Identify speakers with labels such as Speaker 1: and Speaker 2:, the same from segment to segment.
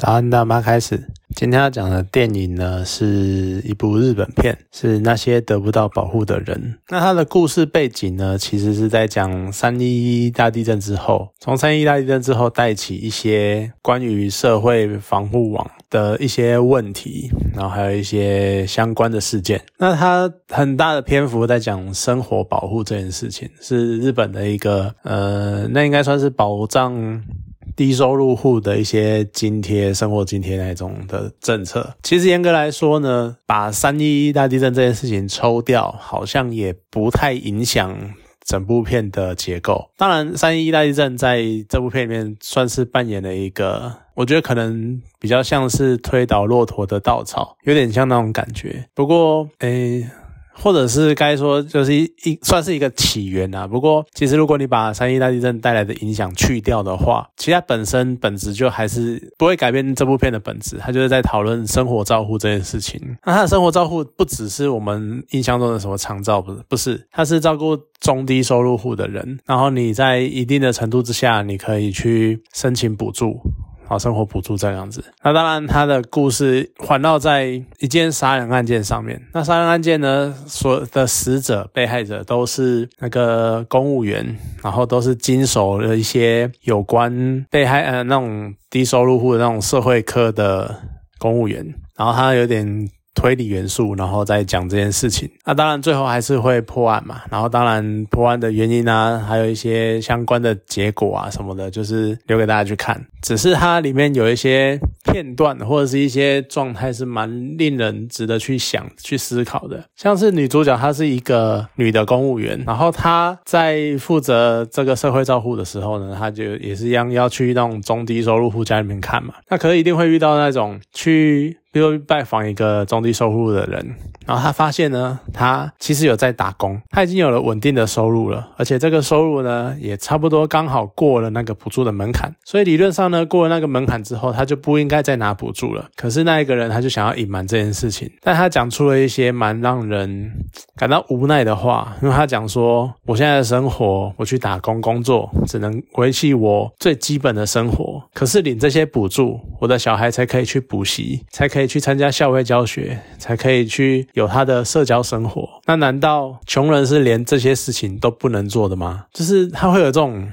Speaker 1: 早安，大妈开始。今天要讲的电影呢，是一部日本片，是那些得不到保护的人。那它的故事背景呢，其实是在讲三一一大地震之后，从三一大地震之后带起一些关于社会防护网的一些问题，然后还有一些相关的事件。那它很大的篇幅在讲生活保护这件事情，是日本的一个呃，那应该算是保障。低收入户的一些津贴、生活津贴那种的政策，其实严格来说呢，把三一一大地震这件事情抽掉，好像也不太影响整部片的结构。当然，三一一大地震在这部片里面算是扮演了一个，我觉得可能比较像是推倒骆驼的稻草，有点像那种感觉。不过，诶。或者是该说就是一算是一个起源啊。不过其实如果你把三一大地震带来的影响去掉的话，其实它本身本质就还是不会改变这部片的本质。它就是在讨论生活照护这件事情。那它的生活照护不只是我们印象中的什么长照，不是不是，它是照顾中低收入户的人。然后你在一定的程度之下，你可以去申请补助。啊，生活补助这样子。那当然，他的故事环绕在一件杀人案件上面。那杀人案件呢，所的死者、被害者都是那个公务员，然后都是经手了一些有关被害呃那种低收入户的那种社会科的公务员。然后他有点。推理元素，然后再讲这件事情。那当然最后还是会破案嘛。然后当然破案的原因啊，还有一些相关的结果啊什么的，就是留给大家去看。只是它里面有一些片段或者是一些状态是蛮令人值得去想、去思考的。像是女主角她是一个女的公务员，然后她在负责这个社会照护的时候呢，她就也是一样要去那种中低收入户家里面看嘛。那可能一定会遇到那种去。比如拜访一个中低收入的人，然后他发现呢，他其实有在打工，他已经有了稳定的收入了，而且这个收入呢，也差不多刚好过了那个补助的门槛，所以理论上呢，过了那个门槛之后，他就不应该再拿补助了。可是那一个人他就想要隐瞒这件事情，但他讲出了一些蛮让人感到无奈的话，因为他讲说，我现在的生活，我去打工工作，只能维系我最基本的生活，可是领这些补助，我的小孩才可以去补习，才可以。可以去参加校外教学，才可以去有他的社交生活。那难道穷人是连这些事情都不能做的吗？就是他会有这种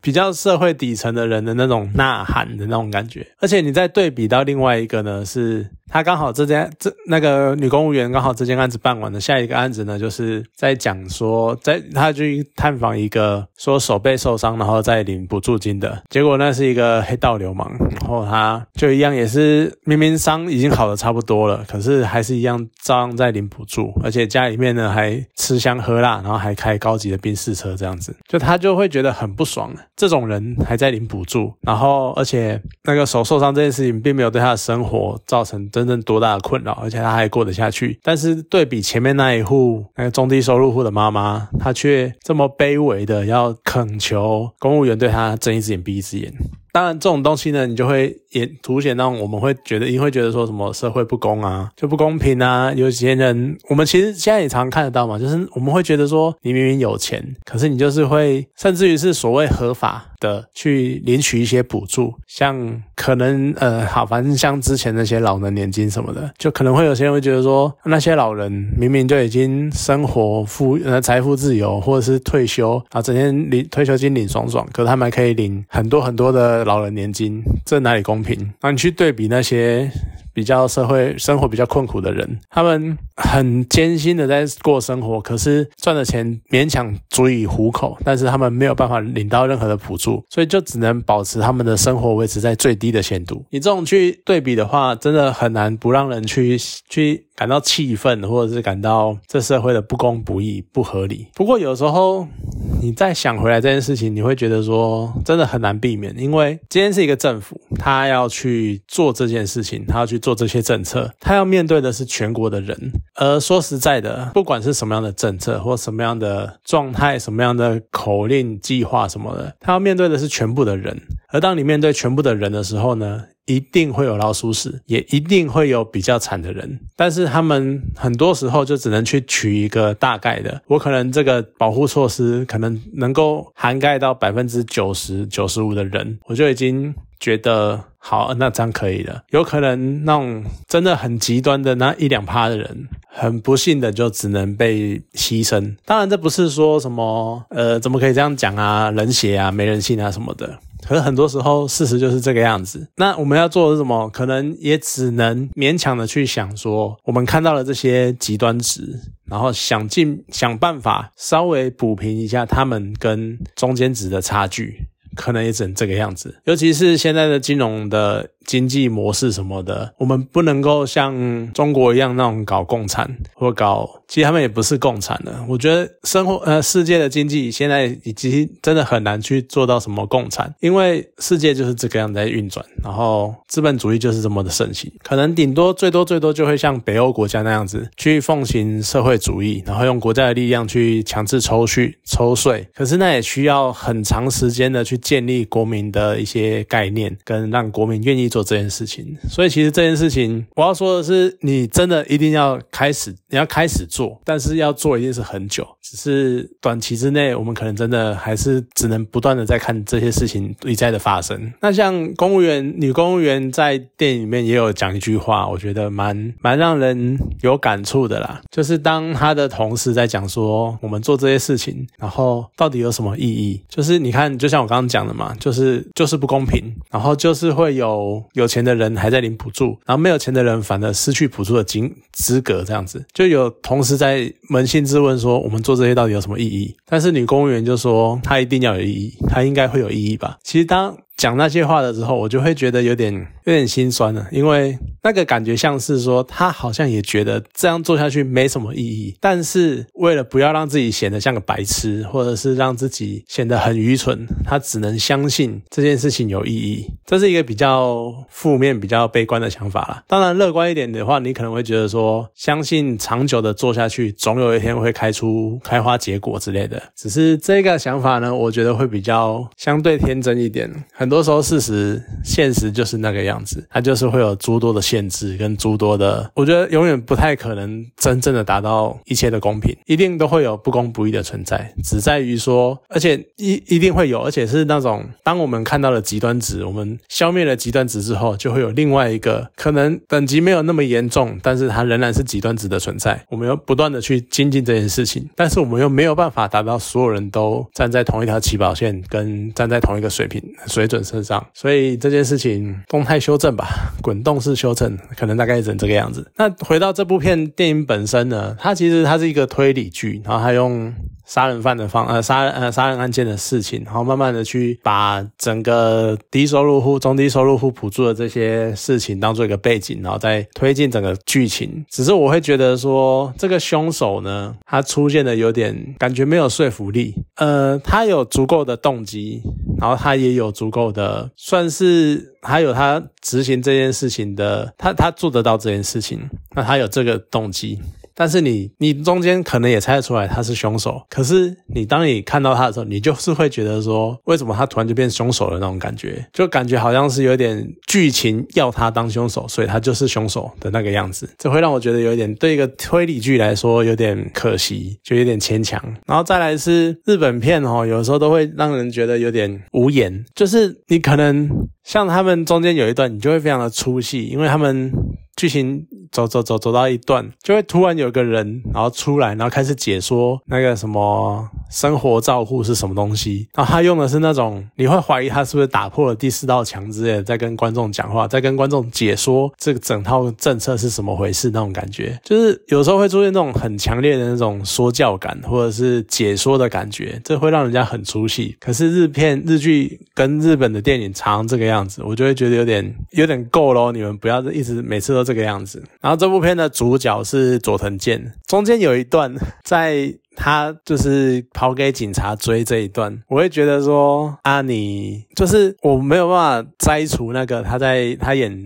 Speaker 1: 比较社会底层的人的那种呐喊的那种感觉。而且你再对比到另外一个呢，是。他刚好这件这那个女公务员刚好这件案子办完了，下一个案子呢，就是在讲说，在他去探访一个说手背受伤，然后再领补助金的结果，那是一个黑道流氓，然后他就一样也是明明伤已经好的差不多了，可是还是一样照样在领补助，而且家里面呢还吃香喝辣，然后还开高级的宾士车这样子，就他就会觉得很不爽，这种人还在领补助，然后而且那个手受伤这件事情并没有对他的生活造成。真正多大的困扰，而且他还过得下去。但是对比前面那一户那个中低收入户的妈妈，她却这么卑微的要恳求公务员对她睁一只眼闭一只眼。当然，这种东西呢，你就会也凸显到我们会觉得，你会觉得说什么社会不公啊，就不公平啊。有些人，我们其实现在也常看得到嘛，就是我们会觉得说，你明明有钱，可是你就是会，甚至于是所谓合法的去领取一些补助，像可能呃，好，反正像之前那些老人年金什么的，就可能会有些人会觉得说，那些老人明明就已经生活富呃财富自由，或者是退休啊，整天领退休金领爽爽，可是他们还可以领很多很多的。老人年金，这哪里公平？那你去对比那些比较社会生活比较困苦的人，他们很艰辛的在过生活，可是赚的钱勉强足以糊口，但是他们没有办法领到任何的补助，所以就只能保持他们的生活维持在最低的限度。你这种去对比的话，真的很难不让人去去。感到气愤，或者是感到这社会的不公不义、不合理。不过有时候你再想回来这件事情，你会觉得说，真的很难避免，因为今天是一个政府，他要去做这件事情，他要去做这些政策，他要面对的是全国的人。而说实在的，不管是什么样的政策或什么样的状态、什么样的口令、计划什么的，他要面对的是全部的人。而当你面对全部的人的时候呢？一定会有老鼠屎，也一定会有比较惨的人，但是他们很多时候就只能去取一个大概的，我可能这个保护措施可能能够涵盖到百分之九十九十五的人，我就已经觉得好，那这样可以了。有可能那种真的很极端的那一两趴的人。很不幸的，就只能被牺牲。当然，这不是说什么，呃，怎么可以这样讲啊？冷血啊，没人性啊什么的。可是很多时候，事实就是这个样子。那我们要做的是什么？可能也只能勉强的去想说，我们看到了这些极端值，然后想尽想办法稍微补平一下他们跟中间值的差距。可能也只能这个样子，尤其是现在的金融的经济模式什么的，我们不能够像中国一样那种搞共产或搞，其实他们也不是共产的。我觉得生活呃世界的经济现在已经真的很难去做到什么共产，因为世界就是这个样在运转，然后资本主义就是这么的盛行，可能顶多最多最多就会像北欧国家那样子去奉行社会主义，然后用国家的力量去强制抽蓄抽税，可是那也需要很长时间的去。建立国民的一些概念，跟让国民愿意做做这件事情。所以，其实这件事情，我要说的是，你真的一定要开始，你要开始做，但是要做一定是很久。只是短期之内，我们可能真的还是只能不断的在看这些事情一再的发生。那像公务员女公务员在电影里面也有讲一句话，我觉得蛮蛮让人有感触的啦。就是当他的同事在讲说，我们做这些事情，然后到底有什么意义？就是你看，就像我刚刚。讲的嘛，就是就是不公平，然后就是会有有钱的人还在领补助，然后没有钱的人反而失去补助的金资格，这样子就有同事在扪心自问说，我们做这些到底有什么意义？但是女公务员就说，她一定要有意义，她应该会有意义吧？其实当。讲那些话的时候，我就会觉得有点有点心酸了，因为那个感觉像是说他好像也觉得这样做下去没什么意义，但是为了不要让自己显得像个白痴，或者是让自己显得很愚蠢，他只能相信这件事情有意义。这是一个比较负面、比较悲观的想法了。当然，乐观一点的话，你可能会觉得说，相信长久的做下去，总有一天会开出开花结果之类的。只是这个想法呢，我觉得会比较相对天真一点。很。多时候，事实、现实就是那个样样子，它就是会有诸多的限制跟诸多的，我觉得永远不太可能真正的达到一切的公平，一定都会有不公不义的存在，只在于说，而且一一定会有，而且是那种当我们看到了极端值，我们消灭了极端值之后，就会有另外一个可能等级没有那么严重，但是它仍然是极端值的存在，我们要不断的去精进这件事情，但是我们又没有办法达到所有人都站在同一条起跑线，跟站在同一个水平水准。身上，所以这件事情动态修正吧，滚动式修正，可能大概成这个样子。那回到这部片电影本身呢，它其实它是一个推理剧，然后它用。杀人犯的方 呃杀呃杀人案件的事情，然后慢慢的去把整个低收入户、中低收入户补助的这些事情当做一个背景，然后再推进整个剧情。只是我会觉得说，这个凶手呢，他出现的有点感觉没有说服力。呃，他有足够的动机，然后他也有足够的，算是还有他执行这件事情的，他他做得到这件事情，那他有这个动机。但是你你中间可能也猜得出来他是凶手，可是你当你看到他的时候，你就是会觉得说，为什么他突然就变凶手了那种感觉，就感觉好像是有点剧情要他当凶手，所以他就是凶手的那个样子，这会让我觉得有点对一个推理剧来说有点可惜，就有点牵强。然后再来是日本片哦，有时候都会让人觉得有点无言，就是你可能像他们中间有一段，你就会非常的出戏，因为他们。剧情走走走走到一段，就会突然有个人，然后出来，然后开始解说那个什么生活照护是什么东西。然后他用的是那种，你会怀疑他是不是打破了第四道墙之类的，在跟观众讲话，在跟观众解说这个整套政策是什么回事那种感觉。就是有时候会出现那种很强烈的那种说教感，或者是解说的感觉，这会让人家很出戏。可是日片日剧跟日本的电影常这个样子，我就会觉得有点有点够咯，你们不要一直每次都。这个样子，然后这部片的主角是佐藤健，中间有一段，在他就是跑给警察追这一段，我会觉得说啊，你就是我没有办法摘除那个他在他演。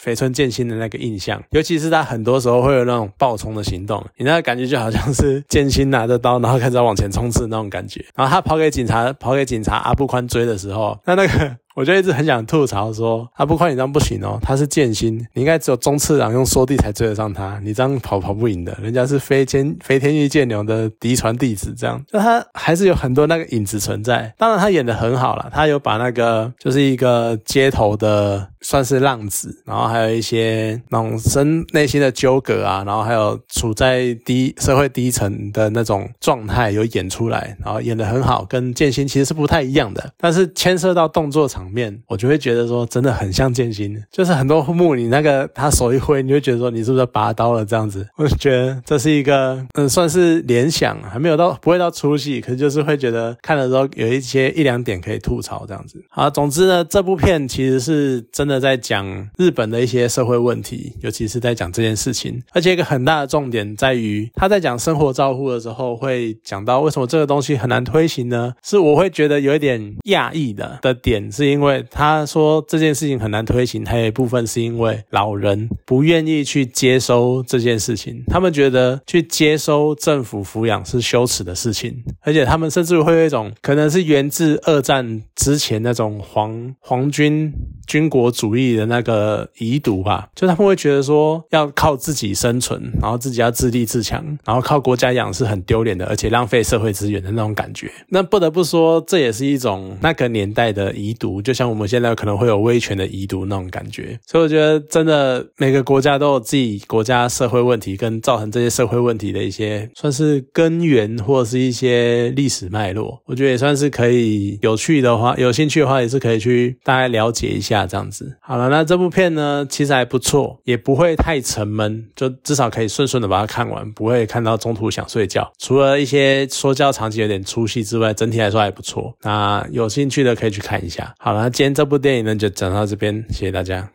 Speaker 1: 肥村剑心的那个印象，尤其是他很多时候会有那种暴冲的行动，你那个感觉就好像是剑心拿着刀，然后开始往前冲刺那种感觉。然后他跑给警察，跑给警察阿布宽追的时候，那那个我就一直很想吐槽说，他不快你这样不行哦，他是剑心，你应该只有中次郎用缩地才追得上他，你这样跑跑不赢的，人家是飞天飞天御剑流的嫡传弟子，这样就 他还是有很多那个影子存在。当然他演的很好了，他有把那个就是一个街头的算是浪子，然后还有一些那种深内心的纠葛啊，然后还有处在低社会低层的那种状态有演出来，然后演的很好，跟剑心其实是不太一样的，但是牵涉到动作场面，我就会觉得说真的很像剑心，就是很多幕你那个他手一挥，你会觉得说你是不是拔刀了这样子，我就觉得这是一个嗯算是联想，还没有到不会到出戏，可是就是会觉得看的时候有一些一两点可以吐槽这样子。好，总之呢，这部片其实是真的在讲日本的一些社会问题，尤其是在讲这件事情，而且一个很大的重点在于他在讲生活照护的时候会讲到为什么这个东西很难推行呢？是我会觉得有一点讶异的的点，是因为他说这件事情很难推行，还有一部分是因为老人不愿意去接收这件事情，他们觉得去接收政府抚养是羞耻的事情，而且他们甚至会有一种可能是源自二战之前那种皇皇军军国主义的那个遗毒吧，就他们会觉得说要靠自己生存，然后自己要自立自强，然后靠国家养是很丢脸的，而且浪费社会资源的那种感觉。那不得不说，这也是一种那个年代的遗毒，就像我们现在可能会有威权的遗毒那种感觉。所以我觉得，真的每个国家都有自己国家社会问题，跟造成这些社会问题的一些算是根源，或者是一些历史脉络。我觉得也算是可以有趣的话，有兴趣的话也是可以去大概了解一下这样子。好了，那这部片呢，其实还不错，也不会太沉闷，就至少可以顺顺的把它看完，不会看到中途想睡觉。除了一些说教场景有点出戏之外，整体来说还不错。那有兴趣的可以去看一下。好了，今天这部电影呢就讲到这边，谢谢大家。